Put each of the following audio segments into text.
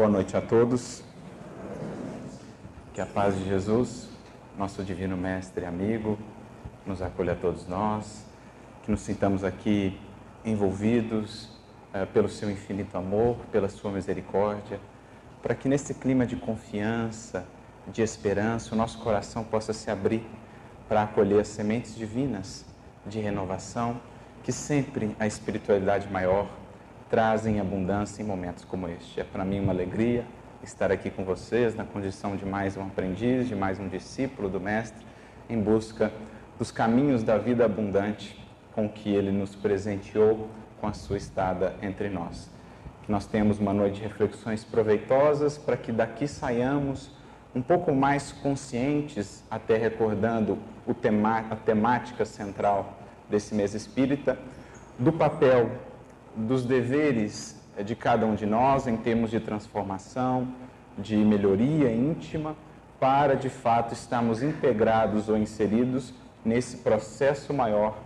Boa noite a todos. Que a paz de Jesus, nosso divino mestre e amigo, nos acolha a todos nós, que nos sintamos aqui envolvidos uh, pelo seu infinito amor, pela sua misericórdia, para que nesse clima de confiança, de esperança, o nosso coração possa se abrir para acolher as sementes divinas de renovação que sempre a espiritualidade maior traz em abundância em momentos como este. É para mim uma alegria estar aqui com vocês na condição de mais um aprendiz, de mais um discípulo do Mestre, em busca dos caminhos da vida abundante com que ele nos presenteou com a sua estada entre nós. Que nós tenhamos uma noite de reflexões proveitosas para que daqui saiamos um pouco mais conscientes, até recordando tema, a temática central desse mês espírita, do papel, dos deveres de cada um de nós em termos de transformação, de melhoria íntima, para de fato estarmos integrados ou inseridos nesse processo maior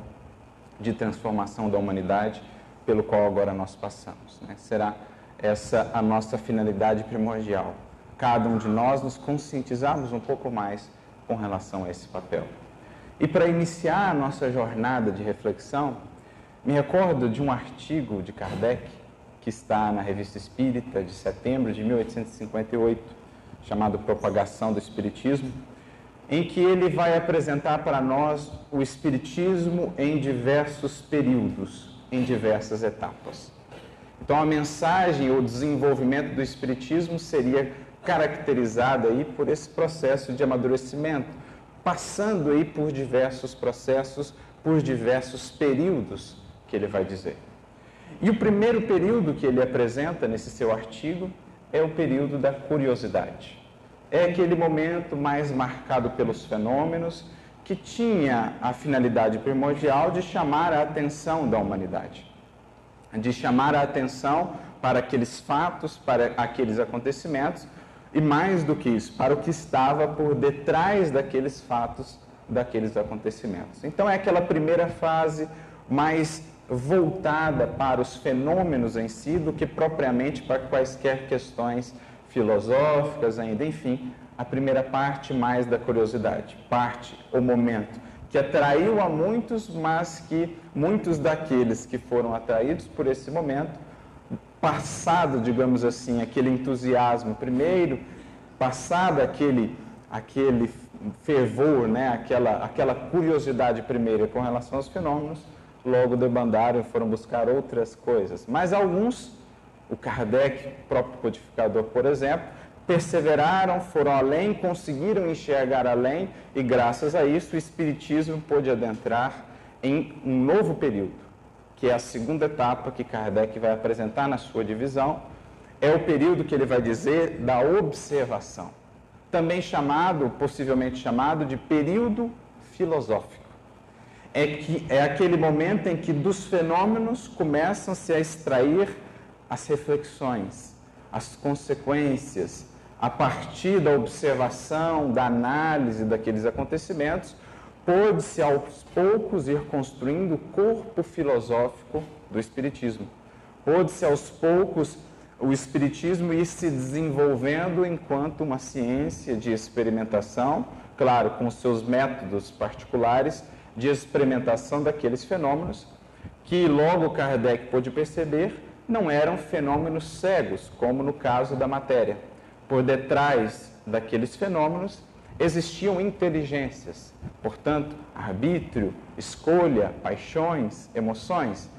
de transformação da humanidade pelo qual agora nós passamos. Né? Será essa a nossa finalidade primordial. Cada um de nós nos conscientizarmos um pouco mais com relação a esse papel. E para iniciar a nossa jornada de reflexão, me recordo de um artigo de Kardec que está na Revista Espírita de setembro de 1858, chamado Propagação do Espiritismo, em que ele vai apresentar para nós o Espiritismo em diversos períodos, em diversas etapas. Então, a mensagem ou desenvolvimento do Espiritismo seria caracterizada aí por esse processo de amadurecimento, passando aí por diversos processos, por diversos períodos que ele vai dizer. E o primeiro período que ele apresenta nesse seu artigo é o período da curiosidade. É aquele momento mais marcado pelos fenômenos que tinha a finalidade primordial de chamar a atenção da humanidade, de chamar a atenção para aqueles fatos, para aqueles acontecimentos e mais do que isso, para o que estava por detrás daqueles fatos, daqueles acontecimentos. Então é aquela primeira fase mais voltada para os fenômenos em si do que propriamente para quaisquer questões filosóficas ainda, enfim, a primeira parte mais da curiosidade, parte, o momento, que atraiu a muitos, mas que muitos daqueles que foram atraídos por esse momento passado, digamos assim, aquele entusiasmo primeiro, passado aquele, aquele fervor, né, aquela, aquela curiosidade primeira com relação aos fenômenos, logo debandaram e foram buscar outras coisas. Mas alguns, o Kardec, próprio codificador, por exemplo, perseveraram, foram além, conseguiram enxergar além e graças a isso o Espiritismo pôde adentrar em um novo período que é a segunda etapa que Kardec vai apresentar na sua divisão, é o período que ele vai dizer da observação, também chamado, possivelmente chamado, de período filosófico. É, que, é aquele momento em que dos fenômenos começam-se a extrair as reflexões, as consequências, a partir da observação, da análise daqueles acontecimentos, pôde-se aos poucos ir construindo o corpo filosófico do Espiritismo. Pôde-se aos poucos o Espiritismo ir se desenvolvendo enquanto uma ciência de experimentação, claro, com seus métodos particulares de experimentação daqueles fenômenos, que logo Kardec pôde perceber não eram fenômenos cegos, como no caso da matéria. Por detrás daqueles fenômenos existiam inteligências, portanto, arbítrio, escolha, paixões, emoções.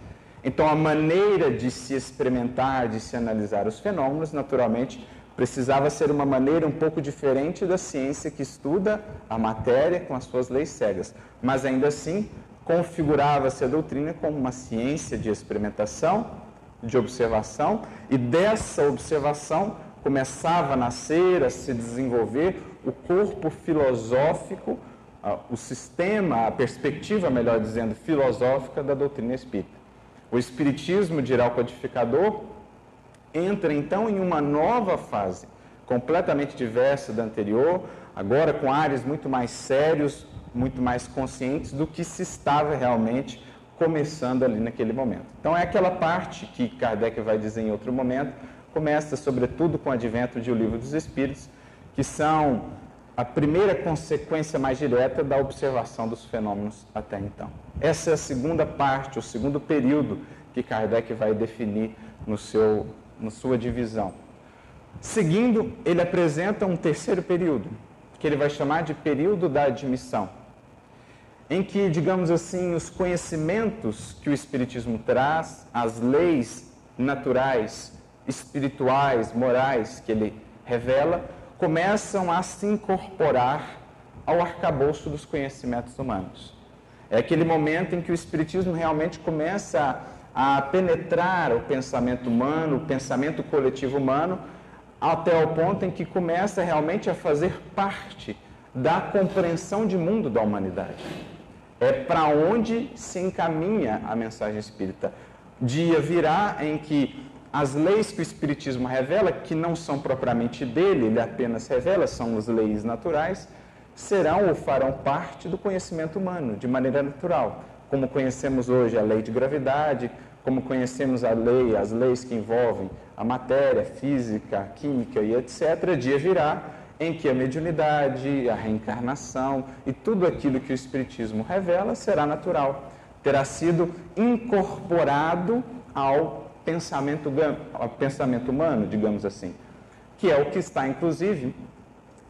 Então, a maneira de se experimentar, de se analisar os fenômenos, naturalmente, precisava ser uma maneira um pouco diferente da ciência que estuda a matéria com as suas leis cegas. Mas ainda assim, configurava-se a doutrina como uma ciência de experimentação, de observação, e dessa observação começava a nascer, a se desenvolver o corpo filosófico, o sistema, a perspectiva, melhor dizendo, filosófica da doutrina espírita. O Espiritismo, dirá o codificador, entra então em uma nova fase, completamente diversa da anterior, agora com áreas muito mais sérios, muito mais conscientes do que se estava realmente começando ali naquele momento. Então é aquela parte que Kardec vai dizer em outro momento, começa sobretudo com o advento de O Livro dos Espíritos, que são a primeira consequência mais direta da observação dos fenômenos até então. Essa é a segunda parte, o segundo período que Kardec vai definir no seu, na sua divisão. Seguindo, ele apresenta um terceiro período, que ele vai chamar de período da admissão, em que, digamos assim, os conhecimentos que o Espiritismo traz, as leis naturais, espirituais, morais que ele revela, começam a se incorporar ao arcabouço dos conhecimentos humanos. É aquele momento em que o Espiritismo realmente começa a, penetrar o pensamento humano, o pensamento coletivo humano, até o ponto em que começa realmente a fazer parte da compreensão de mundo da humanidade. É para onde se encaminha a mensagem espírita. Dia virá em que as leis que o Espiritismo revela, que não são propriamente dele, ele apenas revela, são as leis naturais, serão ou farão parte do conhecimento humano, de maneira natural. Como conhecemos hoje a lei de gravidade, como conhecemos a lei, as leis que envolvem a matéria, física, química e etc., dia virá em que a mediunidade, a reencarnação e tudo aquilo que o Espiritismo revela será natural, terá sido incorporado ao pensamento, pensamento humano, digamos assim, que é o que está, inclusive,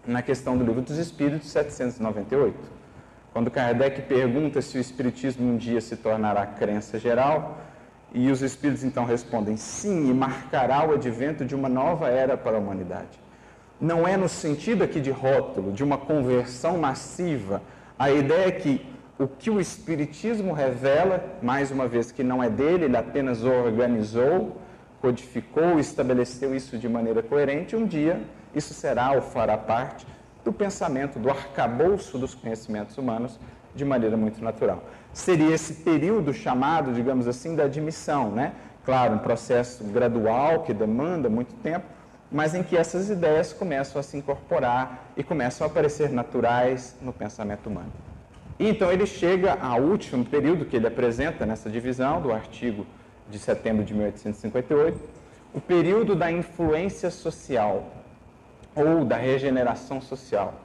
na questão do Livro dos Espíritos 798. Quando Kardec pergunta se o Espiritismo um dia se tornará crença geral, e os Espíritos então respondem sim, e marcará o advento de uma nova era para a humanidade. Não é no sentido aqui de rótulo, de uma conversão massiva. A ideia é que o que o Espiritismo revela, mais uma vez que não é dele, ele apenas organizou, codificou, estabeleceu isso de maneira coerente, um dia isso será ou fará parte do pensamento, do arcabouço dos conhecimentos humanos de maneira muito natural. Seria esse período chamado, digamos assim, da admissão, né? Claro, um processo gradual que demanda muito tempo, mas em que essas ideias começam a se incorporar e começam a aparecer naturais no pensamento humano. E então ele chega ao último período que ele apresenta nessa divisão do artigo de setembro de 1858, o período da influência social ou da regeneração social.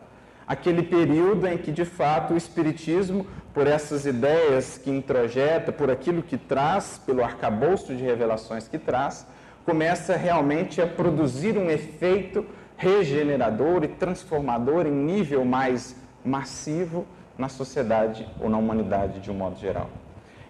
Aquele período em que, de fato, o Espiritismo, por essas ideias que introjeta, por aquilo que traz, pelo arcabouço de revelações que traz, começa realmente a produzir um efeito regenerador e transformador em nível mais massivo na sociedade ou na humanidade de um modo geral.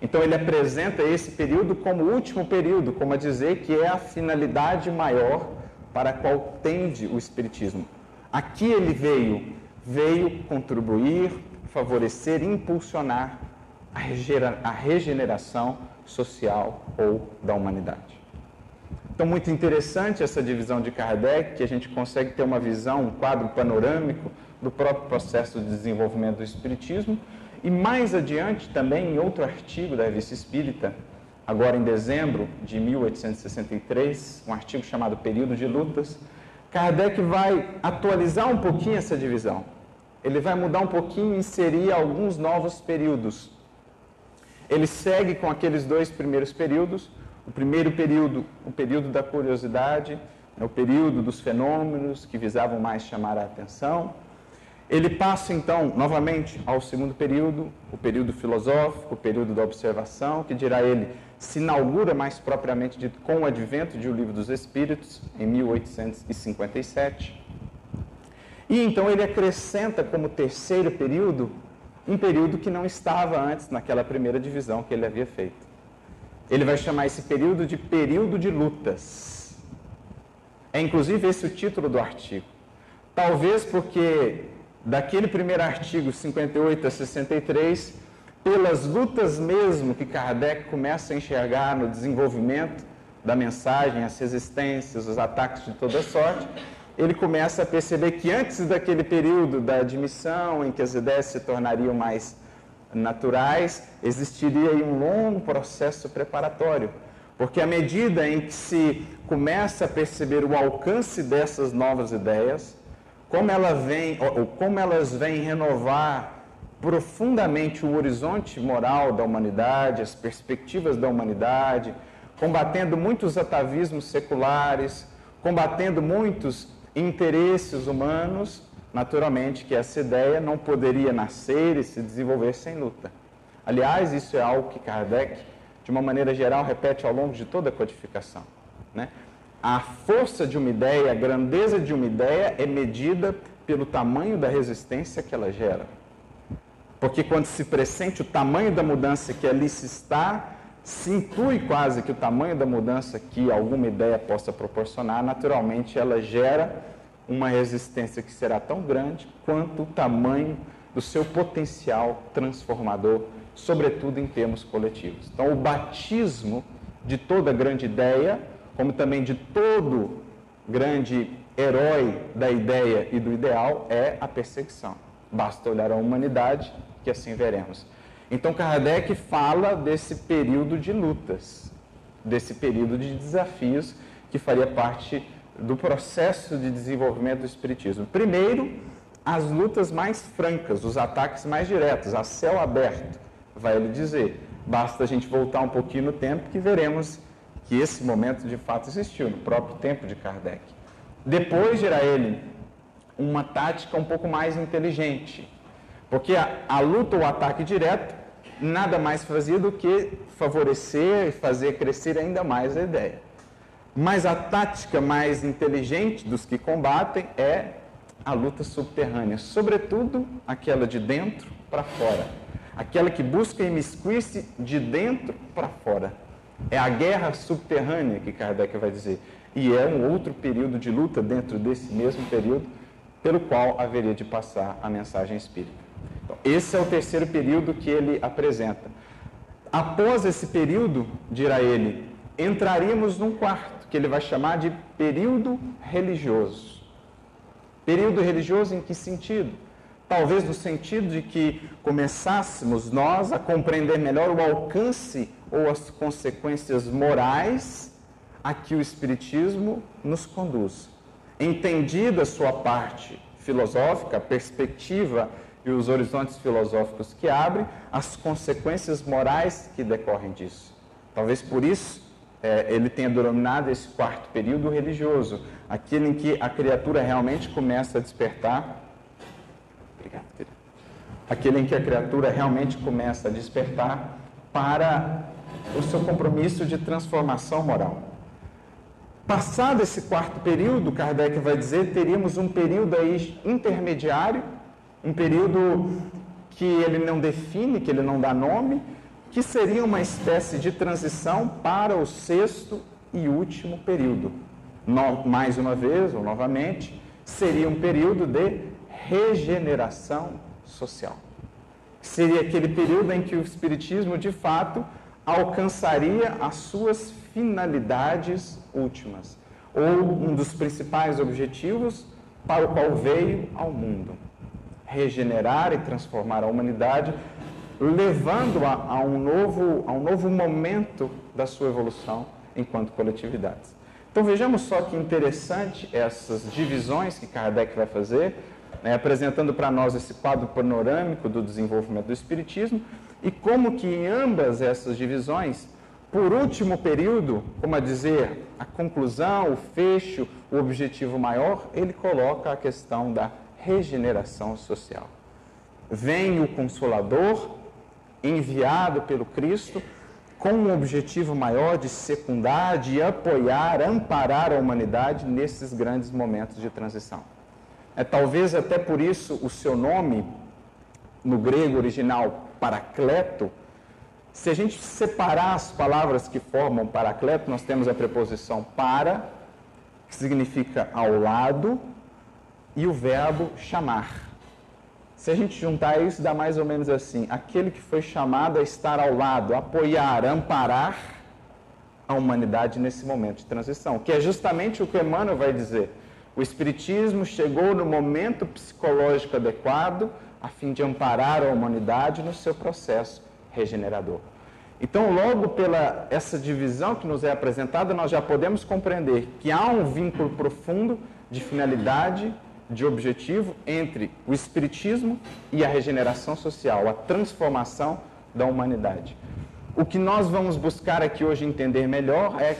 Então ele apresenta esse período como o último período, como a dizer que é a finalidade maior para a qual tende o Espiritismo. Aqui ele veio, veio contribuir, favorecer, impulsionar a regeneração social ou da humanidade. Então, muito interessante essa divisão de Kardec, que a gente consegue ter uma visão, um quadro panorâmico do próprio processo de desenvolvimento do Espiritismo. E mais adiante, também em outro artigo da Revista Espírita, agora em dezembro de 1863, um artigo chamado Período de Lutas, Kardec vai atualizar um pouquinho essa divisão. Ele vai mudar um pouquinho e inserir alguns novos períodos. Ele segue com aqueles dois primeiros períodos. O primeiro período, o período da curiosidade, é o período dos fenômenos que visavam mais chamar a atenção. Ele passa então novamente ao segundo período, o período filosófico, o período da observação, que dirá ele se inaugura mais propriamente dito com o advento de O Livro dos Espíritos, em 1857. E então ele acrescenta como terceiro período um período que não estava antes naquela primeira divisão que ele havia feito. Ele vai chamar esse período de período de lutas. É inclusive esse o título do artigo. Talvez porque daquele primeiro artigo 58 a 63, pelas lutas mesmo que Kardec começa a enxergar no desenvolvimento da mensagem, as resistências, os ataques de toda sorte, ele começa a perceber que antes daquele período da admissão, em que as ideias se tornariam mais naturais, existiria um longo processo preparatório. Porque à medida em que se começa a perceber o alcance dessas novas ideias, como, ela vem, ou como elas vêm renovar profundamente o horizonte moral da humanidade, as perspectivas da humanidade, combatendo muitos atavismos seculares, combatendo muitos interesses humanos, naturalmente que essa ideia não poderia nascer e se desenvolver sem luta. Aliás, isso é algo que Kardec, de uma maneira geral, repete ao longo de toda a codificação. Né? A força de uma ideia, a grandeza de uma ideia é medida pelo tamanho da resistência que ela gera. Porque quando se pressente o tamanho da mudança que ali se está, se intui quase que o tamanho da mudança que alguma ideia possa proporcionar, naturalmente ela gera uma resistência que será tão grande quanto o tamanho do seu potencial transformador, sobretudo em termos coletivos. Então, o batismo de toda grande ideia, como também de todo grande herói da ideia e do ideal, é a perseguição. Basta olhar a humanidade que assim veremos. Então, Kardec fala desse período de lutas, desse período de desafios que faria parte do processo de desenvolvimento do Espiritismo. Primeiro, as lutas mais francas, os ataques mais diretos, a céu aberto, vai ele dizer. Basta a gente voltar um pouquinho no tempo que veremos que esse momento de fato existiu, no próprio tempo de Kardec. Depois, dirá ele, uma tática um pouco mais inteligente, porque a, a luta ou ataque direto nada mais fazia do que favorecer e fazer crescer ainda mais a ideia. Mas a tática mais inteligente dos que combatem é a luta subterrânea, sobretudo aquela de dentro para fora, aquela que busca imiscuir-se de dentro para fora. É a guerra subterrânea que Kardec vai dizer. E é um outro período de luta dentro desse mesmo período pelo qual haveria de passar a mensagem espírita. Então, esse é o terceiro período que ele apresenta. Após esse período, dirá ele, entraríamos num quarto que ele vai chamar de período religioso. Período religioso em que sentido? Talvez no sentido de que começássemos nós a compreender melhor o alcance ou as consequências morais a que o Espiritismo nos conduz. Entendida sua parte filosófica, perspectiva e os horizontes filosóficos que abre, as consequências morais que decorrem disso. Talvez por isso é, ele tenha denominado esse quarto período religioso, aquele em que a criatura realmente começa a despertar. Aquele em que a criatura realmente começa a despertar para o seu compromisso de transformação moral. Passado esse quarto período, Kardec vai dizer, teríamos um período aí intermediário, um período que ele não define, que ele não dá nome, que seria uma espécie de transição para o sexto e último período. No, mais uma vez, ou novamente, seria um período de regeneração social. Seria aquele período em que o Espiritismo, de fato, alcançaria as suas finalidades últimas, ou um dos principais objetivos para o qual veio ao mundo: regenerar e transformar a humanidade levando-a a, um novo, a um novo momento da sua evolução enquanto coletividades. Então vejamos só que interessante essas divisões que Kardec vai fazer, né, apresentando para nós esse quadro panorâmico do desenvolvimento do Espiritismo e como que em ambas essas divisões, por último período, como a dizer, a conclusão, o fecho, o objetivo maior, ele coloca a questão da regeneração social. Vem o Consolador, enviado pelo Cristo com um objetivo maior de secundar, de apoiar, amparar a humanidade nesses grandes momentos de transição. É talvez até por isso o seu nome no grego original paracleto, se a gente separar as palavras que formam paracleto, nós temos a preposição para, que significa ao lado, e o verbo chamar. Se a gente juntar isso, dá mais ou menos assim: aquele que foi chamado a estar ao lado, apoiar, amparar a humanidade nesse momento de transição, que é justamente o que Emmanuel vai dizer. O Espiritismo chegou no momento psicológico adequado a fim de amparar a humanidade no seu processo regenerador. Então, logo pela essa divisão que nos é apresentada, nós já podemos compreender que há um vínculo profundo de finalidade de objetivo entre o espiritismo e a regeneração social, a transformação da humanidade. O que nós vamos buscar aqui hoje entender melhor é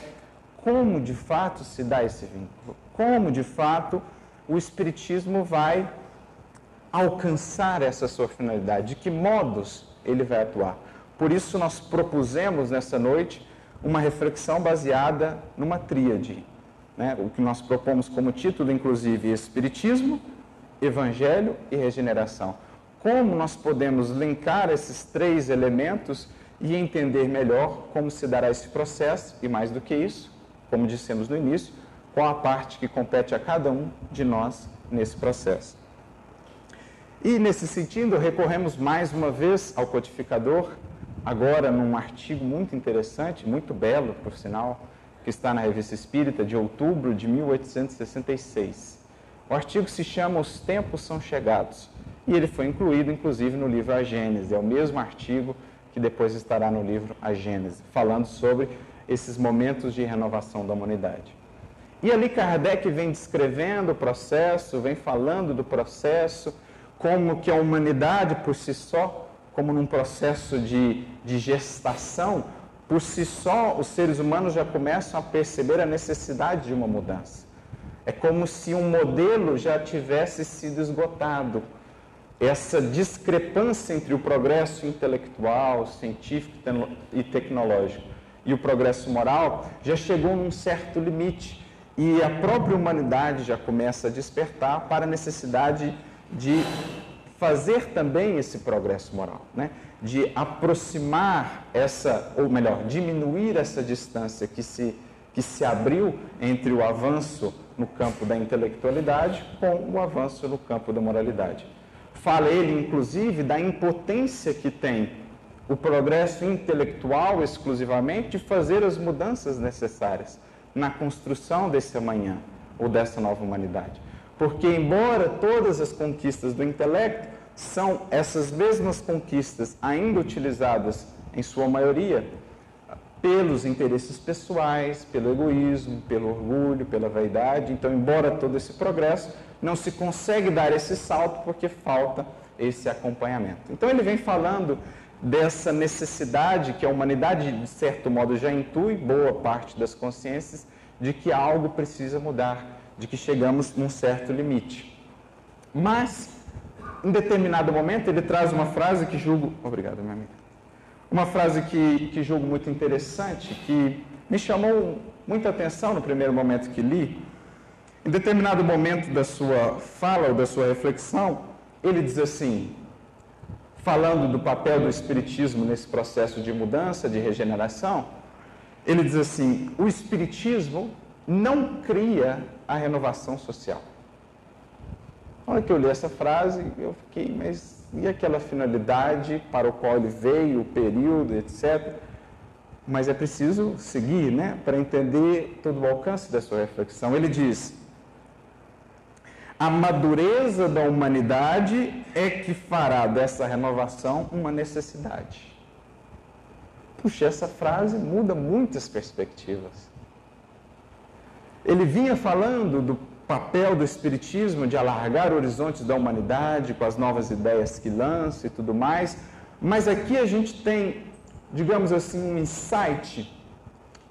como de fato se dá esse vínculo, como de fato o Espiritismo vai alcançar essa sua finalidade, de que modos ele vai atuar. Por isso, nós propusemos nessa noite uma reflexão baseada numa tríade. Né? O que nós propomos como título, inclusive, Espiritismo, Evangelho e Regeneração. Como nós podemos linkar esses três elementos e entender melhor como se dará esse processo, e mais do que isso, como dissemos no início, qual a parte que compete a cada um de nós nesse processo. E nesse sentido, recorremos mais uma vez ao codificador, agora num artigo muito interessante, muito belo, por sinal, que está na Revista Espírita de outubro de 1866. O artigo se chama Os Tempos São Chegados e ele foi incluído, inclusive, no livro A Gênese. É o mesmo artigo que depois estará no livro A Gênese, falando sobre esses momentos de renovação da humanidade. E ali Kardec vem descrevendo o processo, vem falando do processo, como que a humanidade por si só, como num processo de, de gestação, por si só os seres humanos já começam a perceber a necessidade de uma mudança. É como se um modelo já tivesse sido esgotado. Essa discrepância entre o progresso intelectual, científico e tecnológico e o progresso moral já chegou num certo limite. E a própria humanidade já começa a despertar para a necessidade de fazer também esse progresso moral, né? De aproximar essa, ou melhor, diminuir essa distância que se, que se abriu entre o avanço no campo da intelectualidade com o avanço no campo da moralidade. Fala ele, inclusive, da impotência que tem o progresso intelectual exclusivamente de fazer as mudanças necessárias na construção desse amanhã ou dessa nova humanidade. Porque, embora todas as conquistas do intelecto são essas mesmas conquistas ainda utilizadas, em sua maioria, pelos interesses pessoais, pelo egoísmo, pelo orgulho, pela vaidade. Então, embora todo esse progresso, não se consegue dar esse salto porque falta esse acompanhamento. Então, ele vem falando dessa necessidade que a humanidade, de certo modo, já intui, boa parte das consciências, de que algo precisa mudar de que chegamos num certo limite. Mas, em determinado momento, ele traz uma frase que julgo. Obrigado, minha amiga. Uma frase que, que julgo muito interessante, que me chamou muita atenção no primeiro momento que li. Em determinado momento da sua fala ou da sua reflexão, ele diz assim, falando do papel do Espiritismo nesse processo de mudança, de regeneração, ele diz assim: o Espiritismo não cria a renovação social. Na hora que eu li essa frase, eu fiquei, mas e aquela finalidade para o qual ele veio, o período, etc. Mas é preciso seguir, né, para entender todo o alcance da sua reflexão. Ele diz: a madureza da humanidade é que fará dessa renovação uma necessidade. Puxa, essa frase muda muitas perspectivas. Ele vinha falando do papel do Espiritismo de alargar horizontes da humanidade com as novas ideias que lança e tudo mais, mas aqui a gente tem, digamos assim, um insight,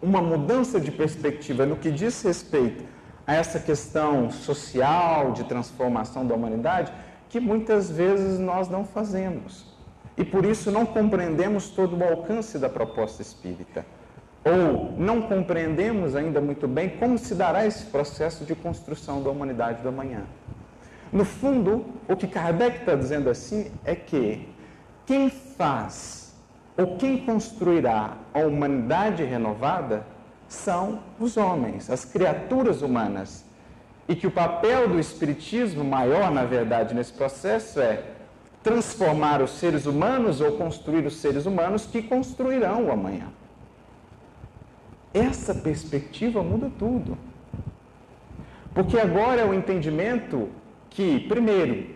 uma mudança de perspectiva no que diz respeito a essa questão social de transformação da humanidade que muitas vezes nós não fazemos. E por isso não compreendemos todo o alcance da proposta espírita ou não compreendemos ainda muito bem como se dará esse processo de construção da humanidade do amanhã. No fundo, o que Kardec está dizendo assim é que quem faz ou quem construirá a humanidade renovada são os homens, as criaturas humanas. E que o papel do Espiritismo maior, na verdade, nesse processo é transformar os seres humanos ou construir os seres humanos que construirão o amanhã. Essa perspectiva muda tudo. Porque agora é o entendimento que, primeiro,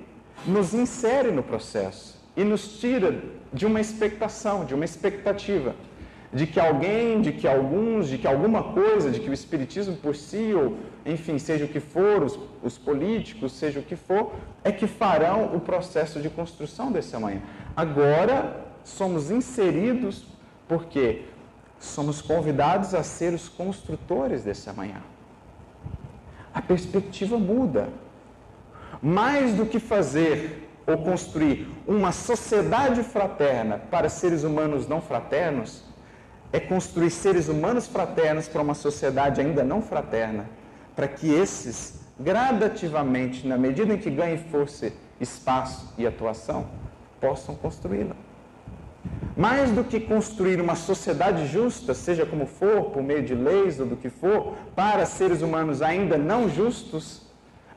nos insere no processo e nos tira de uma expectação, de uma expectativa, de que alguém, de que alguns, de que alguma coisa, de que o Espiritismo por si, ou enfim, seja o que for, os, os políticos, seja o que for, é que farão o processo de construção desse amanhã. Agora somos inseridos, porque somos convidados a ser os construtores desse amanhã. A perspectiva muda. Mais do que fazer ou construir uma sociedade fraterna para seres humanos não fraternos, é construir seres humanos fraternos para uma sociedade ainda não fraterna, para que esses, gradativamente, na medida em que ganhem força, espaço e atuação, possam construí-la. Mais do que construir uma sociedade justa, seja como for, por meio de leis ou do que for, para seres humanos ainda não justos,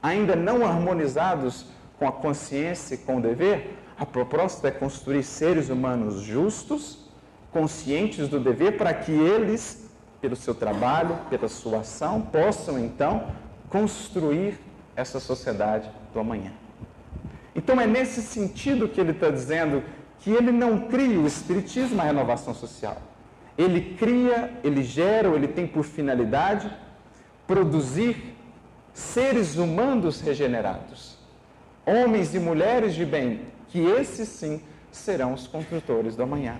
ainda não harmonizados com a consciência e com o dever, a proposta é construir seres humanos justos, conscientes do dever, para que eles, pelo seu trabalho, pela sua ação, possam então construir essa sociedade do amanhã. Então é nesse sentido que ele está dizendo que ele não cria o Espiritismo, a renovação social. Ele cria, ele gera, ele tem por finalidade produzir seres humanos regenerados, homens e mulheres de bem, que esses sim serão os construtores do amanhã.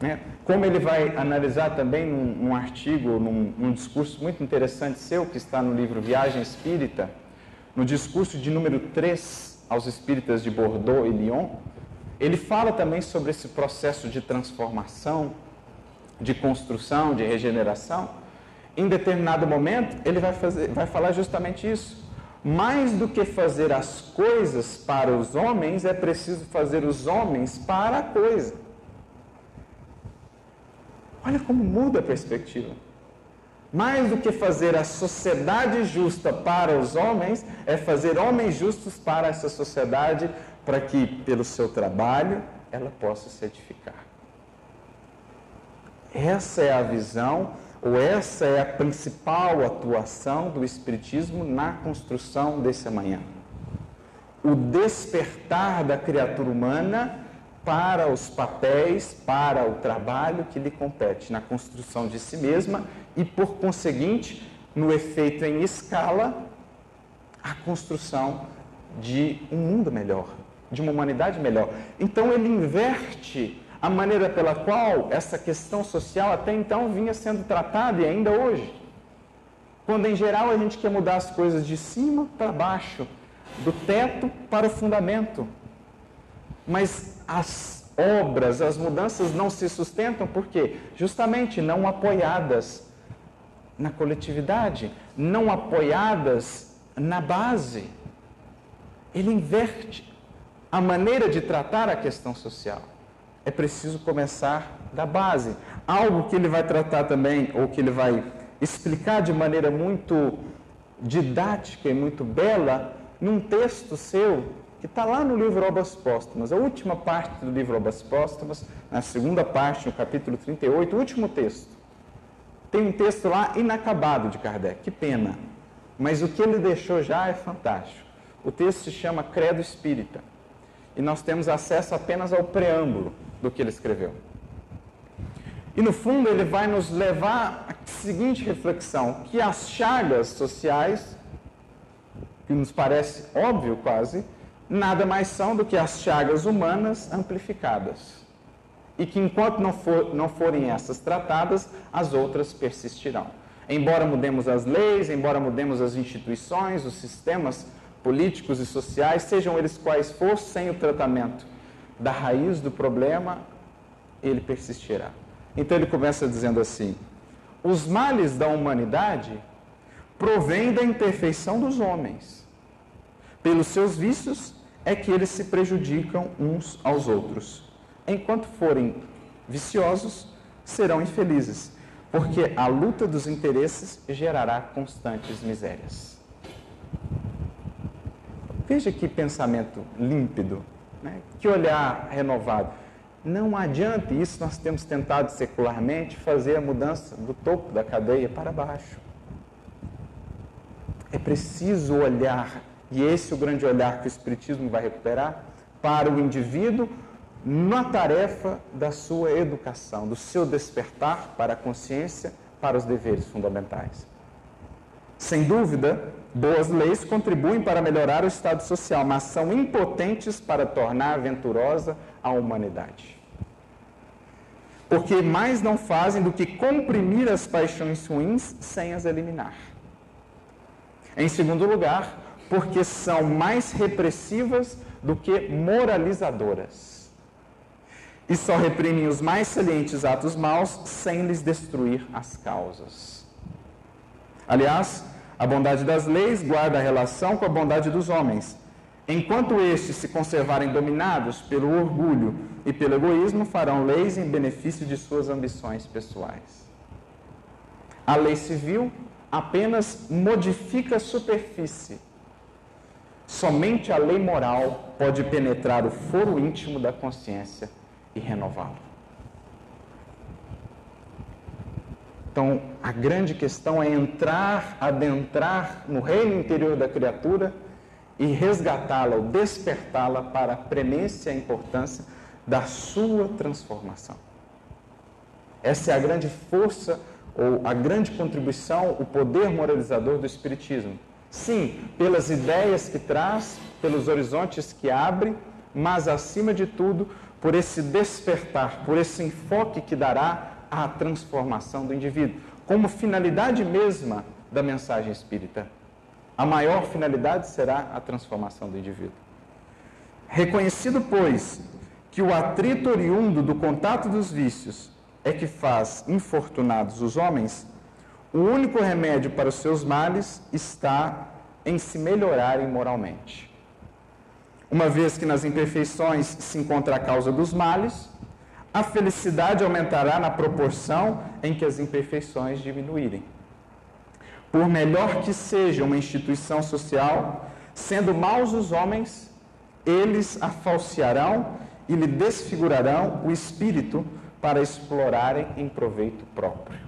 Né? Como ele vai analisar também num, num artigo, num, num, discurso muito interessante seu, que está no livro Viagem Espírita, no discurso de número 3 aos espíritas de Bordeaux e Lyon, ele fala também sobre esse processo de transformação, de construção, de regeneração. Em determinado momento, ele vai, fazer, vai falar justamente isso. Mais do que fazer as coisas para os homens, é preciso fazer os homens para a coisa. Olha como muda a perspectiva. Mais do que fazer a sociedade justa para os homens, é fazer homens justos para essa sociedade, para que, pelo seu trabalho, ela possa se edificar. Essa é a visão, ou essa é a principal atuação do Espiritismo na construção desse amanhã. O despertar da criatura humana para os papéis, para o trabalho que lhe compete na construção de si mesma e, por conseguinte, no efeito em escala, a construção de um mundo melhor, de uma humanidade melhor. Então, ele inverte a maneira pela qual essa questão social até então vinha sendo tratada e ainda hoje. Quando, em geral, a gente quer mudar as coisas de cima para baixo, do teto para o fundamento. Mas as obras, as mudanças não se sustentam porque justamente não apoiadas na coletividade, não apoiadas na base. Ele inverte a maneira de tratar a questão social. É preciso começar da base. Algo que ele vai tratar também, ou que ele vai explicar de maneira muito didática e muito bela, num texto seu que está lá no livro Obras Póstumas, a última parte do livro Obras Póstumas, na segunda parte, no capítulo 38, o último texto. Tem um texto lá inacabado de Kardec, que pena, mas o que ele deixou já é fantástico. O texto se chama Credo Espírita e nós temos acesso apenas ao preâmbulo do que ele escreveu. E no fundo ele vai nos levar à seguinte reflexão: que as chagas sociais, que nos parece óbvio quase, nada mais são do que as chagas humanas amplificadas. E que enquanto não, for, não forem essas tratadas, as outras persistirão. Embora mudemos as leis, embora mudemos as instituições, os sistemas políticos e sociais, sejam eles quais for, sem o tratamento da raiz do problema, ele persistirá. Então ele começa dizendo assim: os males da humanidade provêm da imperfeição dos homens. Pelos seus vícios é que eles se prejudicam uns aos outros. Enquanto forem viciosos, serão infelizes, porque a luta dos interesses gerará constantes misérias. Veja que pensamento límpido, né? que olhar renovado. Não adianta isso, nós temos tentado secularmente fazer a mudança do topo da cadeia para baixo. É preciso olhar e esse é o grande olhar que o Espiritismo vai recuperar para o indivíduo na tarefa da sua educação, do seu despertar para a consciência, para os deveres fundamentais. Sem dúvida, boas leis contribuem para melhorar o estado social, mas são impotentes para tornar aventurosa a humanidade. porque mais não fazem do que comprimir as paixões ruins sem as eliminar. Em segundo lugar, porque são mais repressivas do que moralizadoras. E só reprimem os mais salientes atos maus sem lhes destruir as causas. Aliás, a bondade das leis guarda a relação com a bondade dos homens. Enquanto estes se conservarem dominados pelo orgulho e pelo egoísmo, farão leis em benefício de suas ambições pessoais. A lei civil apenas modifica a superfície. Somente a lei moral pode penetrar o foro íntimo da consciência e renová-lo. Então, a grande questão é entrar, adentrar no reino interior da criatura e resgatá-la ou despertá-la para a premência e a importância da sua transformação. Essa é a grande força ou a grande contribuição, o poder moralizador do Espiritismo. Sim, pelas ideias que traz, pelos horizontes que abre, mas acima de tudo, por esse despertar, por esse enfoque que dará à transformação do indivíduo, como finalidade mesma da mensagem espírita. A maior finalidade será a transformação do indivíduo. Reconhecido, pois, que o atrito oriundo do contato dos vícios é que faz infortunados os homens, o único remédio para os seus males está em se melhorarem moralmente. Uma vez que nas imperfeições se encontra a causa dos males, a felicidade aumentará na proporção em que as imperfeições diminuírem. Por melhor que seja uma instituição social, sendo maus os homens, eles a falsearão e lhe desfigurarão o espírito para explorarem em proveito próprio.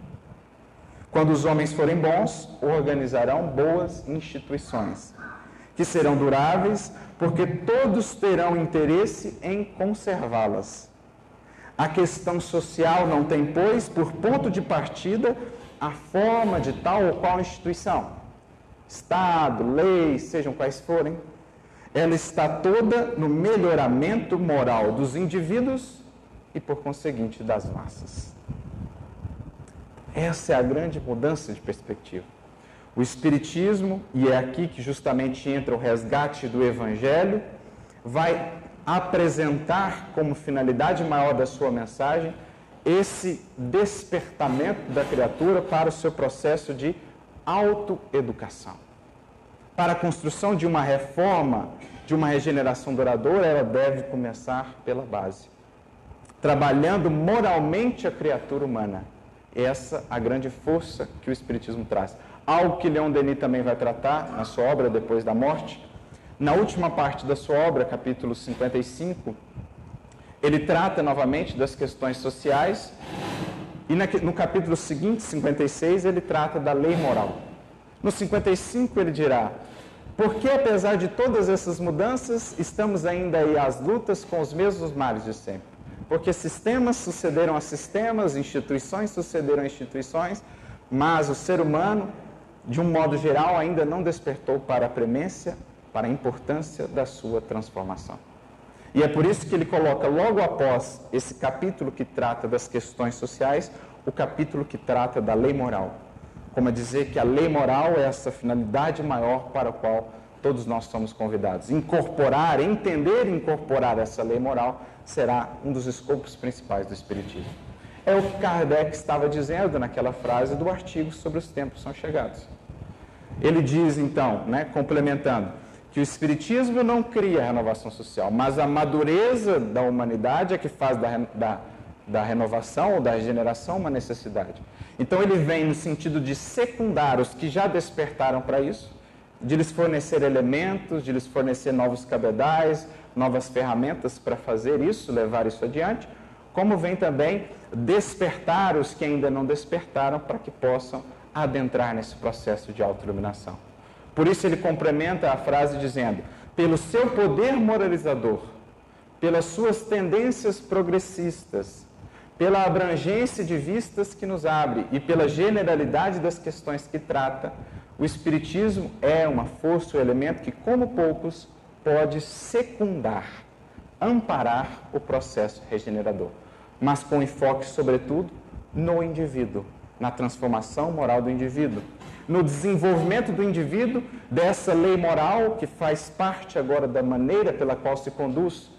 Quando os homens forem bons, organizarão boas instituições, que serão duráveis, porque todos terão interesse em conservá-las a questão social não tem, pois, por ponto de partida, a forma de tal ou qual instituição. Estado, leis, sejam quais forem, ela está toda no melhoramento moral dos indivíduos e, por conseguinte, das massas. Essa é a grande mudança de perspectiva. O Espiritismo, e é aqui que justamente entra o resgate do Evangelho, vai apresentar como finalidade maior da sua mensagem esse despertamento da criatura para o seu processo de autoeducação. Para a construção de uma reforma, de uma regeneração duradoura, ela deve começar pela base. Trabalhando moralmente a criatura humana. Essa a grande força que o Espiritismo traz. Algo que Leon Denis também vai tratar na sua obra Depois da Morte, na última parte da sua obra, capítulo 55, ele trata novamente das questões sociais e no capítulo seguinte, 56, ele trata da lei moral. No 55 ele dirá: porque apesar de todas essas mudanças, estamos ainda aí às lutas com os mesmos males de sempre? Porque sistemas sucederam a sistemas, instituições sucederam a instituições, mas o ser humano, de um modo geral, ainda não despertou para a premência para a importância da sua transformação. E é por isso que ele coloca logo após esse capítulo que trata das questões sociais, o capítulo que trata da lei moral. Como a dizer que a lei moral é essa finalidade maior para a qual todos nós somos convidados. Incorporar, entender e incorporar essa lei moral será um dos escopos principais do Espiritismo. É o que Kardec estava dizendo naquela frase do artigo sobre os tempos são chegados. Ele diz então, né, complementando, que o Espiritismo não cria a renovação social, mas a madureza da humanidade é que faz da, da, da renovação ou da regeneração uma necessidade. Então ele vem no sentido de secundar os que já despertaram para isso, de lhes fornecer elementos, de lhes fornecer novos cabedais, novas ferramentas para fazer isso, levar isso adiante, como vem também despertar os que ainda não despertaram para que possam adentrar nesse processo de autoiluminação. Por isso ele complementa a frase dizendo: pelo seu poder moralizador, pelas suas tendências progressistas, pela abrangência de vistas que nos abre e pela generalidade das questões que trata, o Espiritismo é uma força, um elemento que, como poucos, pode secundar, amparar o processo regenerador. mas com enfoque, sobretudo, no indivíduo, na transformação moral do indivíduo, no desenvolvimento do indivíduo dessa lei moral que faz parte agora da maneira pela qual se conduz,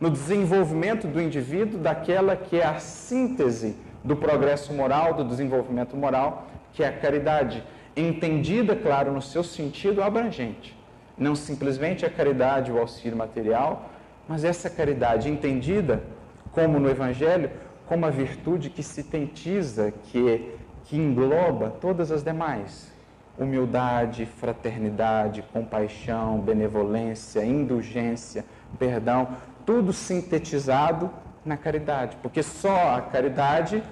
no desenvolvimento do indivíduo daquela que é a síntese do progresso moral, do desenvolvimento moral, que é a caridade, entendida, claro, no seu sentido abrangente. Não simplesmente a caridade, o auxílio material, mas essa caridade entendida, como no Evangelho, como a virtude que sintetiza, que, que engloba todas as demais. Humildade, fraternidade, compaixão, benevolência, indulgência, perdão, tudo sintetizado na caridade, porque só a caridade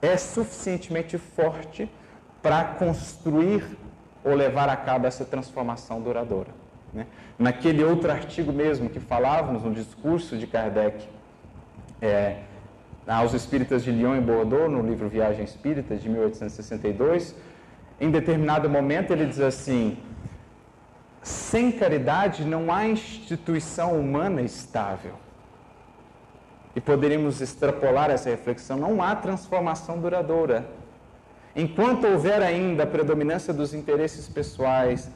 é suficientemente forte para construir ou levar a cabo essa transformação duradoura. Né? Naquele outro artigo mesmo que falávamos no discurso de Kardec, é, aos espíritas de Lyon e Bordeaux, no livro Viagem Espírita, de 1862, em determinado momento ele diz assim: sem caridade não há instituição humana estável. E poderíamos extrapolar essa reflexão: não há transformação duradoura. Enquanto houver ainda a predominância dos interesses pessoais,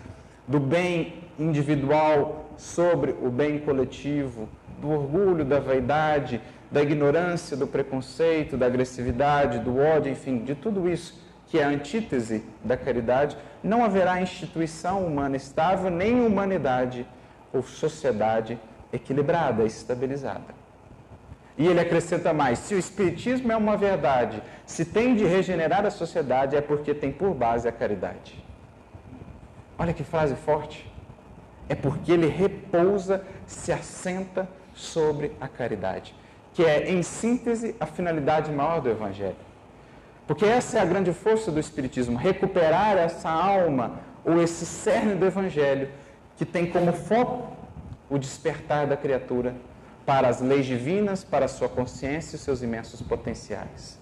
do bem individual sobre o bem coletivo, do orgulho, da vaidade, da ignorância, do preconceito, da agressividade, do ódio, enfim, de tudo isso que é a antítese da caridade, não haverá instituição humana estável, nem humanidade ou sociedade equilibrada, estabilizada. E ele acrescenta mais: se o Espiritismo é uma verdade, se tem de regenerar a sociedade, é porque tem por base a caridade. Olha que frase forte. É porque ele repousa, se assenta sobre a caridade, que é, em síntese, a finalidade maior do Evangelho. Porque essa é a grande força do Espiritismo, recuperar essa alma ou esse cerne do Evangelho que tem como foco o despertar da criatura para as leis divinas, para a sua consciência e seus imensos potenciais.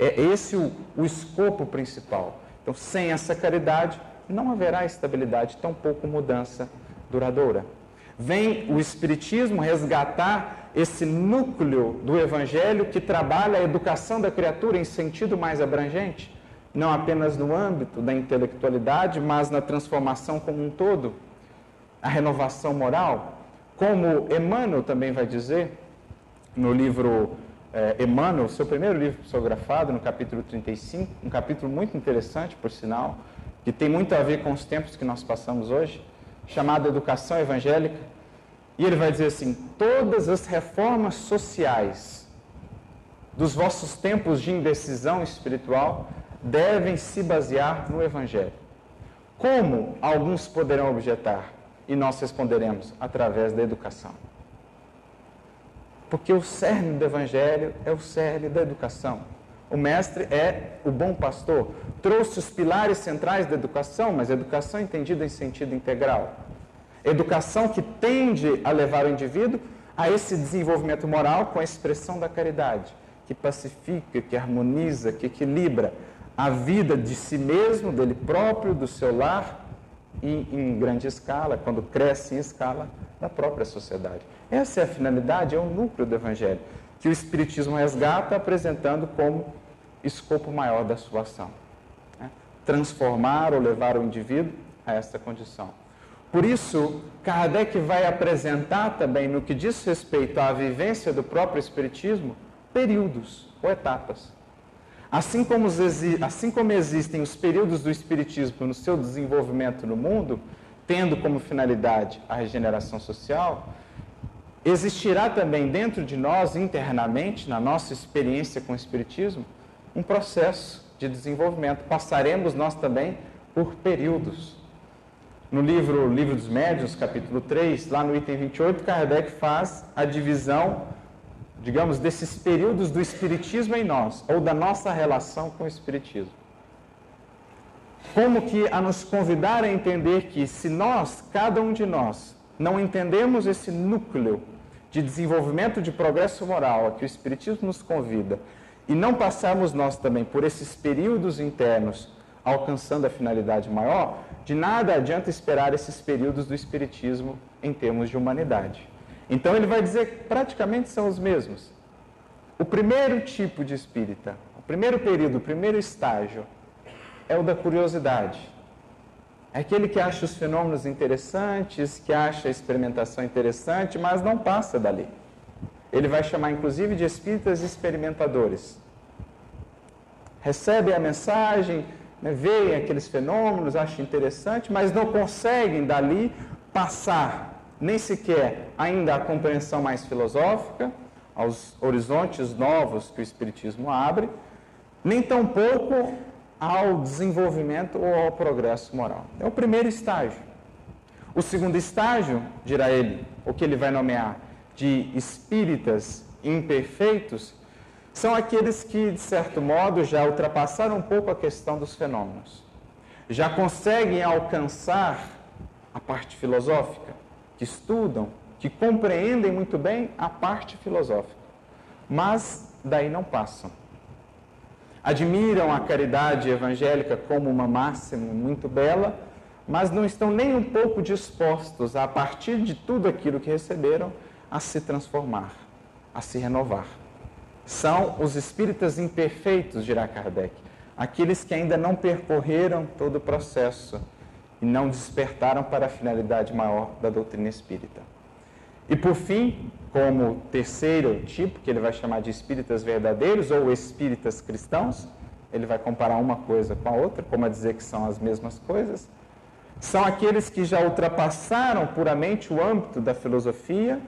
É esse o, o escopo principal. Então, sem essa caridade, não haverá estabilidade, tampouco mudança duradoura. Vem o Espiritismo resgatar esse núcleo do Evangelho que trabalha a educação da criatura em sentido mais abrangente, não apenas no âmbito da intelectualidade, mas na transformação como um todo, a renovação moral, como Emmanuel também vai dizer no livro é, Emmanuel, seu primeiro livro psicografado, no capítulo 35, um capítulo muito interessante, por sinal, que tem muito a ver com os tempos que nós passamos hoje, chamado Educação Evangélica. E ele vai dizer assim: todas as reformas sociais dos vossos tempos de indecisão espiritual devem se basear no Evangelho. Como alguns poderão objetar? E nós responderemos através da educação. Porque o cerne do Evangelho é o cerne da educação. O mestre é o bom pastor. Trouxe os pilares centrais da educação, mas educação entendida em sentido integral. Educação que tende a levar o indivíduo a esse desenvolvimento moral com a expressão da caridade, que pacifica, que harmoniza, que equilibra a vida de si mesmo, dele próprio, do seu lar e em grande escala, quando cresce em escala, da própria sociedade. Essa é a finalidade, é o núcleo do Evangelho, que o Espiritismo resgata apresentando como escopo maior da sua ação. Né? Transformar ou levar o indivíduo a essa condição. Por isso, Kardec vai apresentar também, no que diz respeito à vivência do próprio Espiritismo, períodos ou etapas. Assim como, assim como existem os períodos do Espiritismo no seu desenvolvimento no mundo, tendo como finalidade a regeneração social, existirá também dentro de nós, internamente, na nossa experiência com o Espiritismo, um processo de desenvolvimento. Passaremos nós também por períodos. No livro Livro dos Médiuns, capítulo 3, lá no item 28, Kardec faz a divisão digamos, desses períodos do Espiritismo em nós, ou da nossa relação com o Espiritismo. Como que a nos convidar a entender que se nós, cada um de nós, não entendemos esse núcleo de desenvolvimento de progresso moral a que o Espiritismo nos convida, e não passarmos nós também por esses períodos internos alcançando a finalidade maior, de nada adianta esperar esses períodos do Espiritismo em termos de humanidade. Então ele vai dizer que praticamente são os mesmos. O primeiro tipo de espírita, o primeiro período, o primeiro estágio, é o da curiosidade. É aquele que acha os fenômenos interessantes, que acha a experimentação interessante, mas não passa dali. Ele vai chamar inclusive de espíritas experimentadores. Recebem a mensagem, né, veem aqueles fenômenos, acham interessante, mas não conseguem dali passar nem sequer ainda a compreensão mais filosófica, aos horizontes novos que o Espiritismo abre, nem tampouco ao desenvolvimento ou ao progresso moral. É o primeiro estágio. O segundo estágio, dirá ele, o que ele vai nomear de espíritas imperfeitos, são aqueles que, de certo modo, já ultrapassaram um pouco a questão dos fenômenos. Já conseguem alcançar a parte filosófica, que estudam, que compreendem muito bem a parte filosófica, mas daí não passam. Admiram a caridade evangélica como uma máxima muito bela, mas não estão nem um pouco dispostos, a partir de tudo aquilo que receberam, a se transformar, a se renovar. São os espíritas imperfeitos, dirá Kardec, aqueles que ainda não percorreram todo o processo e não despertaram para a finalidade maior da doutrina espírita. E por fim, como terceiro tipo, que ele vai chamar de espíritas verdadeiros ou espíritas cristãos, ele vai comparar uma coisa com a outra, como a dizer que são as mesmas coisas, são aqueles que já ultrapassaram puramente o âmbito da filosofia,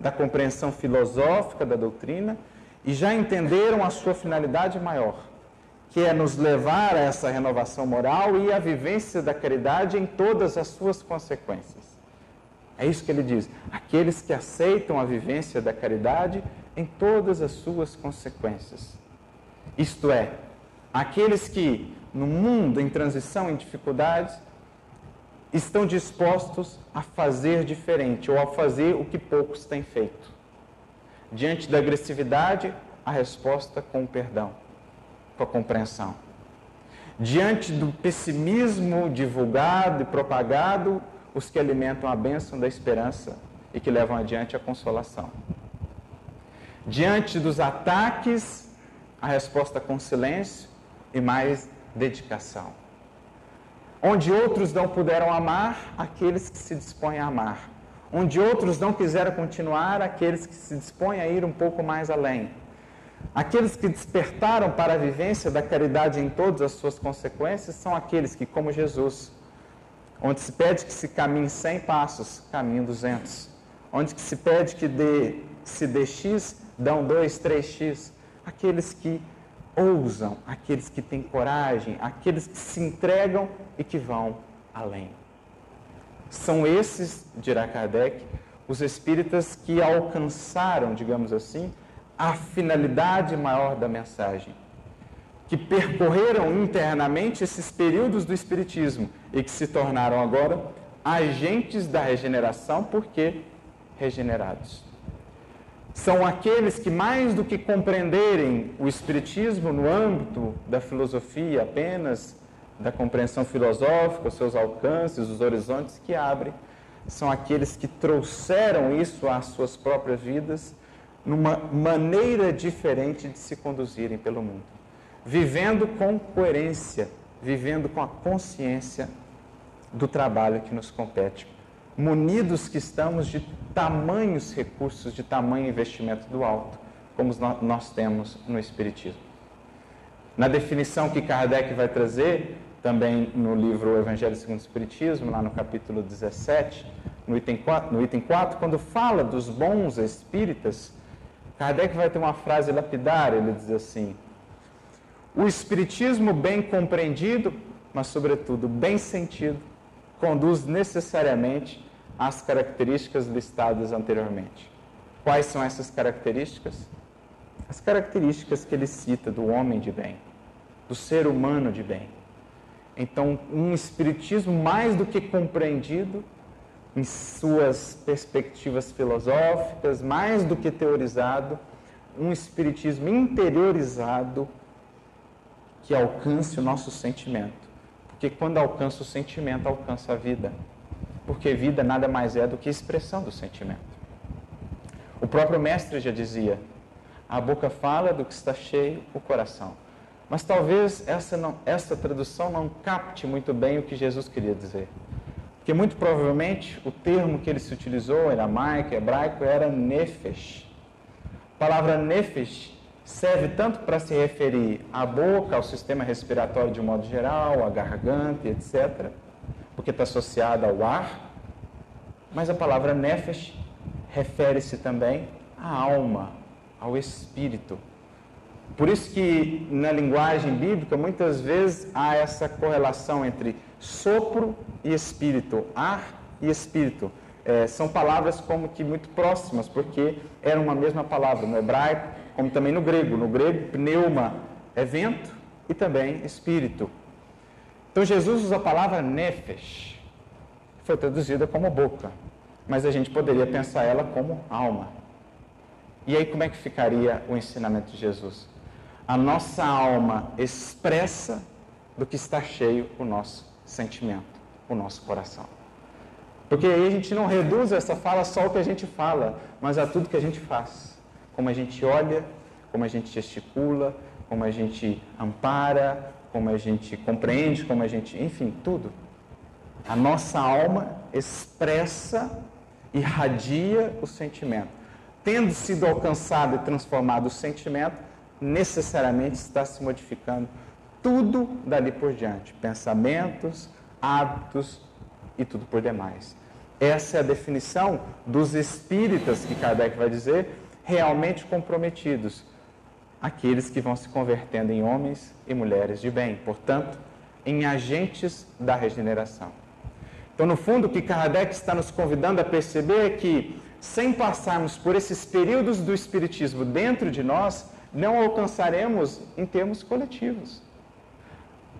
da compreensão filosófica da doutrina e já entenderam a sua finalidade maior, que é nos levar a essa renovação moral e a vivência da caridade em todas as suas consequências. É isso que ele diz. Aqueles que aceitam a vivência da caridade em todas as suas consequências. Isto é, aqueles que, no mundo em transição, em dificuldades, estão dispostos a fazer diferente ou a fazer o que poucos têm feito. Diante da agressividade, a resposta com o perdão, com a compreensão. Diante do pessimismo divulgado e propagado, os que alimentam a bênção da esperança e que levam adiante a consolação. Diante dos ataques, a resposta com silêncio e mais dedicação. Onde outros não puderam amar, aqueles que se dispõem a amar. Onde outros não quiseram continuar, aqueles que se dispõem a ir um pouco mais além. Aqueles que despertaram para a vivência da caridade em todas as suas consequências são aqueles que, como Jesus, onde se pede que se caminhe 100 passos, caminhem 200. Onde se pede que dê, se dê X, dão 2, 3X. Aqueles que ousam, aqueles que têm coragem, aqueles que se entregam e que vão além. São esses, dirá Kardec, os espíritas que alcançaram, digamos assim, a finalidade maior da mensagem, que percorreram internamente esses períodos do Espiritismo e que se tornaram agora agentes da regeneração, porque regenerados. São aqueles que, mais do que compreenderem o Espiritismo no âmbito da filosofia apenas, da compreensão filosófica, os seus alcances, os horizontes que abre, são aqueles que trouxeram isso às suas próprias vidas numa maneira diferente de se conduzirem pelo mundo vivendo com coerência, vivendo com a consciência do trabalho que nos compete, munidos que estamos de tamanhos recursos, de tamanho investimento do alto, como nós temos no Espiritismo. Na definição que Kardec vai trazer, também no livro Evangelho segundo o Espiritismo, lá no capítulo 17, no item 4, no item 4 quando fala dos bons espíritas, Kardec vai ter uma frase lapidária, ele diz assim: o Espiritismo, bem compreendido, mas, sobretudo, bem sentido, conduz necessariamente às características listadas anteriormente. Quais são essas características? As características que ele cita do homem de bem, do ser humano de bem. Então, um Espiritismo mais do que compreendido em suas perspectivas filosóficas, mais do que teorizado, um Espiritismo interiorizado que alcance o nosso sentimento. Porque quando alcança o sentimento, alcança a vida. Porque vida nada mais é do que expressão do sentimento. O próprio mestre já dizia: A boca fala do que está cheio o coração. Mas talvez essa, não, essa tradução não capte muito bem o que Jesus queria dizer. Porque muito provavelmente o termo que ele se utilizou, aramaico, hebraico, era nefesh. A palavra nefesh serve tanto para se referir à boca, ao sistema respiratório de um modo geral, à garganta, etc., porque está associada ao ar, mas a palavra nefesh refere-se também à alma, ao espírito. Por isso que na linguagem bíblica muitas vezes há essa correlação entre sopro e espírito, ar e espírito. É, são palavras como que muito próximas, porque eram uma mesma palavra no hebraico, como também no grego. No grego, pneuma é vento e também espírito. Então Jesus usa a palavra nefesh, que foi traduzida como boca, mas a gente poderia pensar ela como alma. E aí como é que ficaria o ensinamento de Jesus? A nossa alma expressa do que está cheio o nosso sentimento, o nosso coração. Porque aí a gente não reduz essa fala só ao que a gente fala, mas a tudo que a gente faz. Como a gente olha, como a gente gesticula, como a gente ampara, como a gente compreende, como a gente. enfim, tudo. A nossa alma expressa, irradia o sentimento. Tendo sido alcançado e transformado o sentimento, necessariamente está se modificando tudo dali por diante: pensamentos, hábitos e tudo por demais. Essa é a definição dos espíritas que Kardec vai dizer realmente comprometidos, aqueles que vão se convertendo em homens e mulheres de bem, portanto, em agentes da regeneração. Então, no fundo, o que Kardec está nos convidando a perceber é que, sem passarmos por esses períodos do Espiritismo dentro de nós, não alcançaremos em termos coletivos.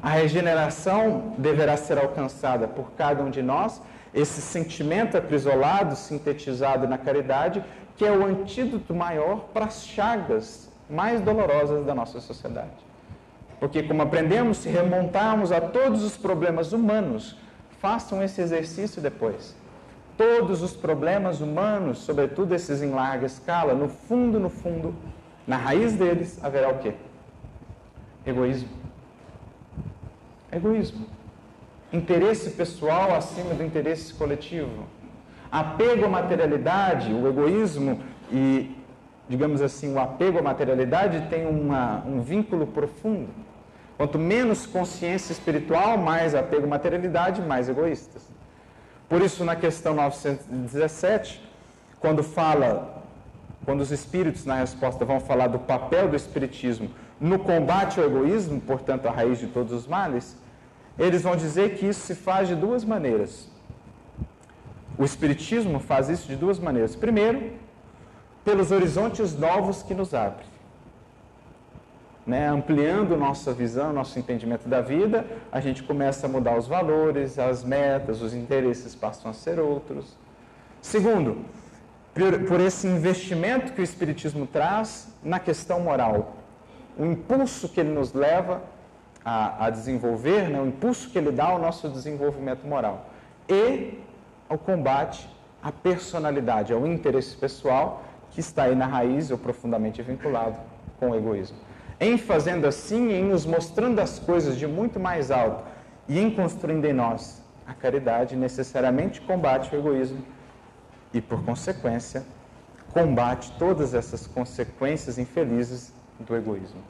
A regeneração deverá ser alcançada por cada um de nós, esse sentimento aprisolado, sintetizado na caridade, que é o antídoto maior para as chagas mais dolorosas da nossa sociedade. Porque, como aprendemos, se remontarmos a todos os problemas humanos, façam esse exercício depois. Todos os problemas humanos, sobretudo esses em larga escala, no fundo, no fundo, na raiz deles haverá o quê? Egoísmo. Egoísmo. Interesse pessoal acima do interesse coletivo. Apego à materialidade, o egoísmo e, digamos assim, o apego à materialidade tem uma, um vínculo profundo. Quanto menos consciência espiritual, mais apego à materialidade, mais egoístas. Por isso, na questão 917, quando fala quando os espíritos, na resposta, vão falar do papel do espiritismo no combate ao egoísmo, portanto, a raiz de todos os males, eles vão dizer que isso se faz de duas maneiras. O espiritismo faz isso de duas maneiras. Primeiro, pelos horizontes novos que nos abre. Né, ampliando nossa visão, nosso entendimento da vida, a gente começa a mudar os valores, as metas, os interesses passam a ser outros. Segundo, por, por esse investimento que o Espiritismo traz na questão moral. O impulso que ele nos leva a, a desenvolver, né, o impulso que ele dá ao nosso desenvolvimento moral. E ao combate à personalidade, ao interesse pessoal que está aí na raiz ou profundamente vinculado com o egoísmo. Em fazendo assim, em nos mostrando as coisas de muito mais alto e em construindo em nós a caridade, necessariamente combate o egoísmo e, por consequência, combate todas essas consequências infelizes do egoísmo.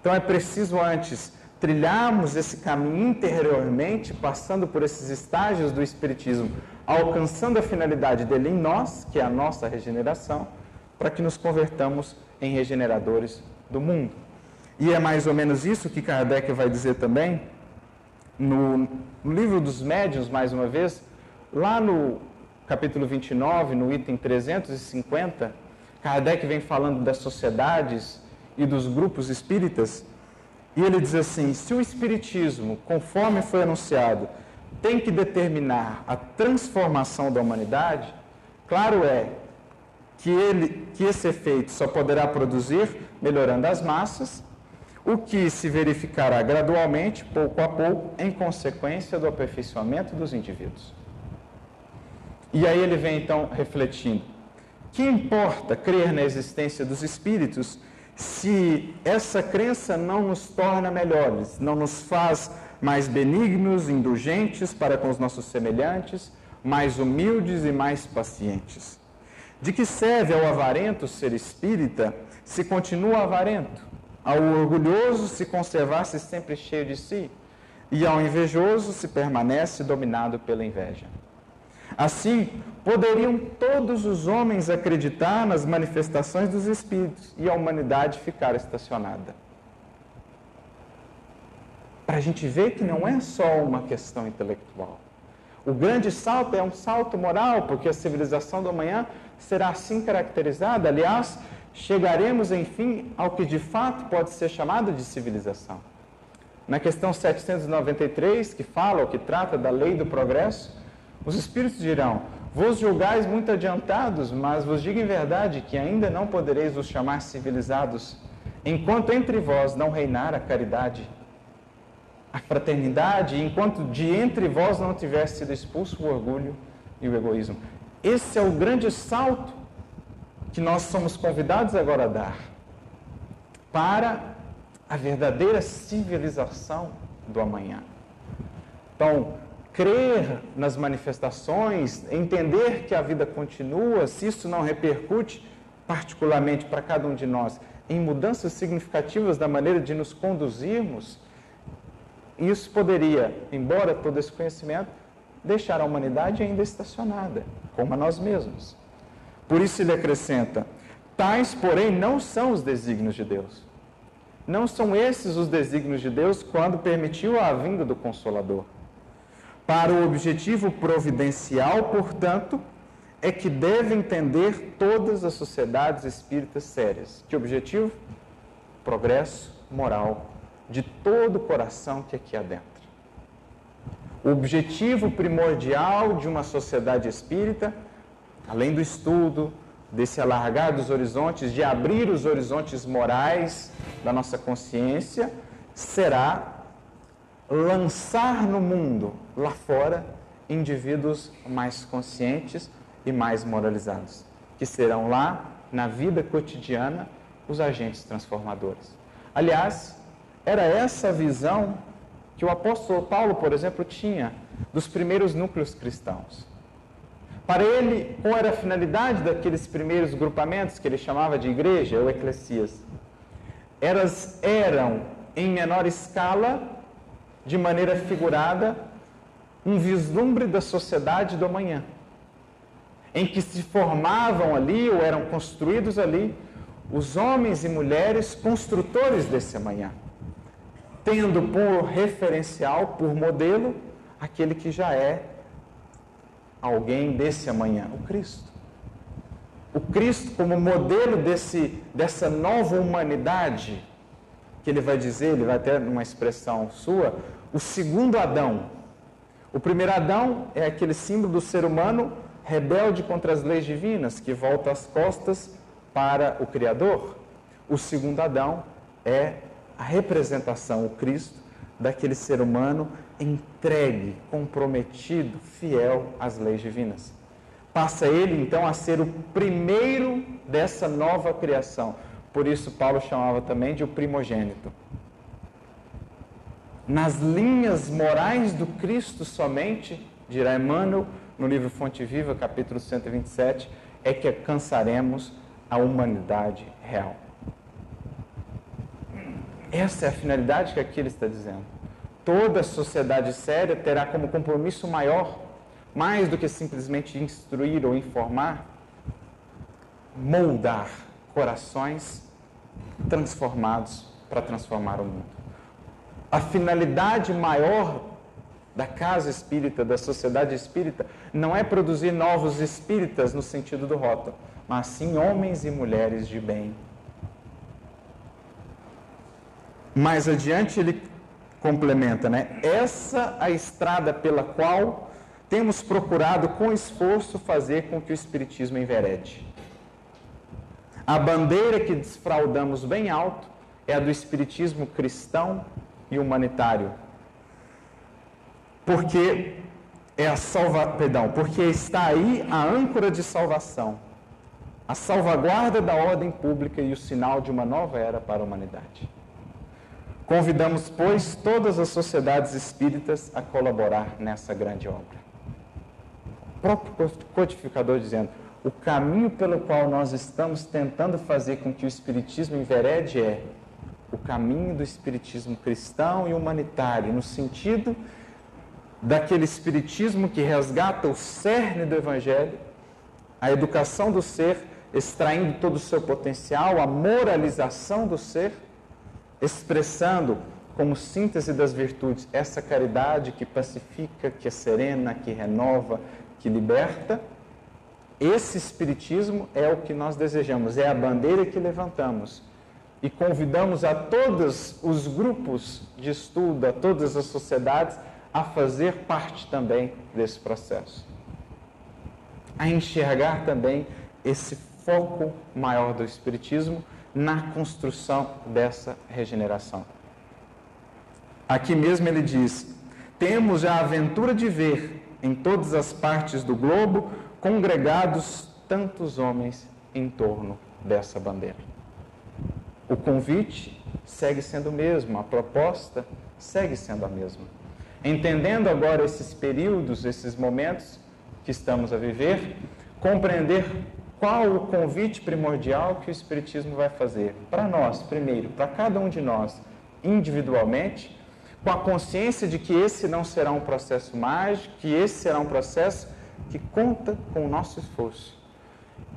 Então é preciso antes trilharmos esse caminho interiormente, passando por esses estágios do Espiritismo, alcançando a finalidade dele em nós, que é a nossa regeneração, para que nos convertamos em regeneradores do mundo. E é mais ou menos isso que Kardec vai dizer também no, livro dos médiuns, mais uma vez, lá no capítulo 29, no item 350, Kardec vem falando das sociedades e dos grupos espíritas, e ele diz assim: se o Espiritismo, conforme foi anunciado, tem que determinar a transformação da humanidade, claro é que, ele, que esse efeito só poderá produzir melhorando as massas, o que se verificará gradualmente, pouco a pouco, em consequência do aperfeiçoamento dos indivíduos. E aí ele vem então refletindo: que importa crer na existência dos espíritos se essa crença não nos torna melhores, não nos faz mais benignos, indulgentes para com os nossos semelhantes, mais humildes e mais pacientes. De que serve ao avarento ser espírita se continua avarento, ao orgulhoso se conservar-se sempre cheio de si, e ao invejoso se permanece dominado pela inveja? Assim, poderiam todos os homens acreditar nas manifestações dos espíritos e a humanidade ficar estacionada. Para a gente ver que não é só uma questão intelectual. O grande salto é um salto moral, porque a civilização do amanhã será assim caracterizada. Aliás, chegaremos, enfim, ao que de fato pode ser chamado de civilização. Na questão 793, que fala ou que trata da lei do progresso, os espíritos dirão: Vos julgais muito adiantados, mas vos digo em verdade que ainda não podereis vos chamar civilizados, enquanto entre vós não reinar a caridade, a fraternidade, enquanto de entre vós não tiver sido expulso o orgulho e o egoísmo. Esse é o grande salto que nós somos convidados agora a dar para a verdadeira civilização do amanhã. Então, crer nas manifestações, entender que a vida continua, se isso não repercute particularmente para cada um de nós em mudanças significativas da maneira de nos conduzirmos, isso poderia, embora todo esse conhecimento, deixar a humanidade ainda estacionada, como a nós mesmos. Por isso ele acrescenta: tais, porém, não são os desígnios de Deus. Não são esses os desígnios de Deus quando permitiu a vinda do Consolador. Para o objetivo providencial, portanto, é que deve entender todas as sociedades espíritas sérias. Que objetivo? Progresso moral de todo o coração que aqui há dentro. O objetivo primordial de uma sociedade espírita, além do estudo, desse alargar dos horizontes, de abrir os horizontes morais da nossa consciência, será lançar no mundo, lá fora, indivíduos mais conscientes e mais moralizados, que serão lá, na vida cotidiana, os agentes transformadores. Aliás, era essa visão que o apóstolo Paulo, por exemplo, tinha dos primeiros núcleos cristãos. Para ele, qual era a finalidade daqueles primeiros grupamentos que ele chamava de igreja ou eclesias? Elas eram, em menor escala, de maneira figurada, um vislumbre da sociedade do amanhã, em que se formavam ali ou eram construídos ali os homens e mulheres construtores desse amanhã, tendo por referencial, por modelo, aquele que já é alguém desse amanhã, o Cristo. O Cristo como modelo desse, dessa nova humanidade que ele vai dizer, ele vai ter uma expressão sua, o segundo Adão. O primeiro Adão é aquele símbolo do ser humano rebelde contra as leis divinas, que volta as costas para o Criador. O segundo Adão é a representação, o Cristo, daquele ser humano entregue, comprometido, fiel às leis divinas. Passa ele então a ser o primeiro dessa nova criação. Por isso, Paulo chamava também de o primogênito. Nas linhas morais do Cristo somente, dirá Emmanuel no livro Fonte Viva, capítulo 127, é que alcançaremos a humanidade real. Essa é a finalidade que aqui ele está dizendo. Toda sociedade séria terá como compromisso maior, mais do que simplesmente instruir ou informar, moldar corações transformados para transformar o mundo. A finalidade maior da casa espírita, da sociedade espírita, não é produzir novos espíritas no sentido do rótulo, mas sim homens e mulheres de bem. Mais adiante ele complementa, né? Essa a estrada pela qual temos procurado com esforço fazer com que o espiritismo enverede. A bandeira que desfraudamos bem alto é a do espiritismo cristão e humanitário. Porque é a salva, perdão, porque está aí a âncora de salvação, a salvaguarda da ordem pública e o sinal de uma nova era para a humanidade. Convidamos, pois, todas as sociedades espíritas a colaborar nessa grande obra. O próprio codificador dizendo: o caminho pelo qual nós estamos tentando fazer com que o Espiritismo enverede é o caminho do Espiritismo cristão e humanitário, no sentido daquele Espiritismo que resgata o cerne do Evangelho, a educação do ser, extraindo todo o seu potencial, a moralização do ser expressando como síntese das virtudes essa caridade que pacifica, que é serena, que renova, que liberta. Esse Espiritismo é o que nós desejamos, é a bandeira que levantamos. E convidamos a todos os grupos de estudo, a todas as sociedades, a fazer parte também desse processo. A enxergar também esse foco maior do Espiritismo na construção dessa regeneração. Aqui mesmo ele diz: temos a aventura de ver em todas as partes do globo congregados tantos homens em torno dessa bandeira. O convite segue sendo o mesmo, a proposta segue sendo a mesma. Entendendo agora esses períodos, esses momentos que estamos a viver, compreender qual o convite primordial que o Espiritismo vai fazer para nós, primeiro, para cada um de nós, individualmente, com a consciência de que esse não será um processo mágico, que esse será um processo que conta com o nosso esforço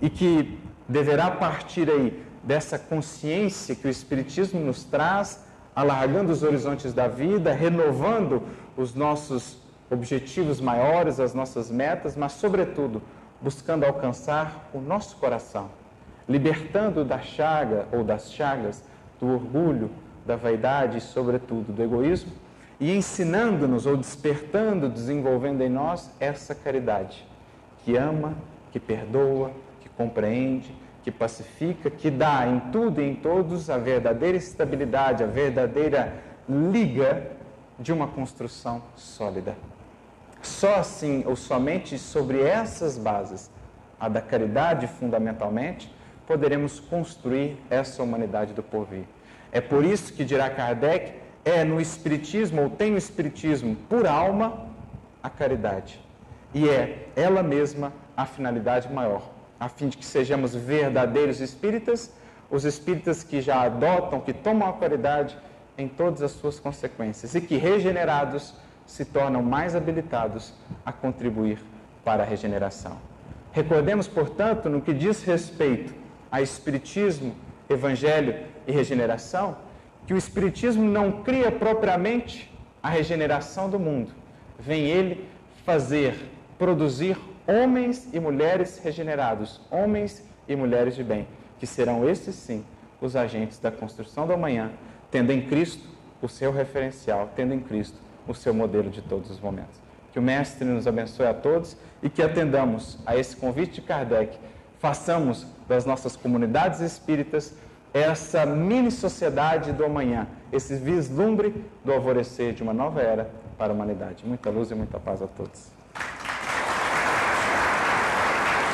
e que deverá partir aí dessa consciência que o Espiritismo nos traz, alargando os horizontes da vida, renovando os nossos objetivos maiores, as nossas metas, mas, sobretudo, buscando alcançar o nosso coração, libertando da chaga ou das chagas do orgulho, da vaidade e, sobretudo, do egoísmo, e ensinando-nos ou despertando, desenvolvendo em nós essa caridade que ama, que perdoa, que compreende, que pacifica, que dá em tudo e em todos a verdadeira estabilidade, a verdadeira liga de uma construção sólida. Só assim, ou somente sobre essas bases, a da caridade fundamentalmente, poderemos construir essa humanidade do porvir. É por isso que dirá Kardec, é no Espiritismo, ou tem no Espiritismo, por alma, a caridade. E é ela mesma a finalidade maior, a fim de que sejamos verdadeiros espíritas, os espíritas que já adotam, que tomam a caridade em todas as suas consequências e que, regenerados, se tornam mais habilitados a contribuir para a regeneração. Recordemos, portanto, no que diz respeito a Espiritismo, Evangelho e regeneração, que o Espiritismo não cria propriamente a regeneração do mundo. Vem ele fazer, produzir homens e mulheres regenerados, homens e mulheres de bem, que serão estes sim os agentes da construção do amanhã, tendo em Cristo o seu referencial, tendo em Cristo o seu modelo de todos os momentos. Que o Mestre nos abençoe a todos e que atendamos a esse convite de Kardec, façamos das nossas comunidades espíritas essa mini sociedade do amanhã, esse vislumbre do alvorecer de uma nova era para a humanidade. Muita luz e muita paz a todos.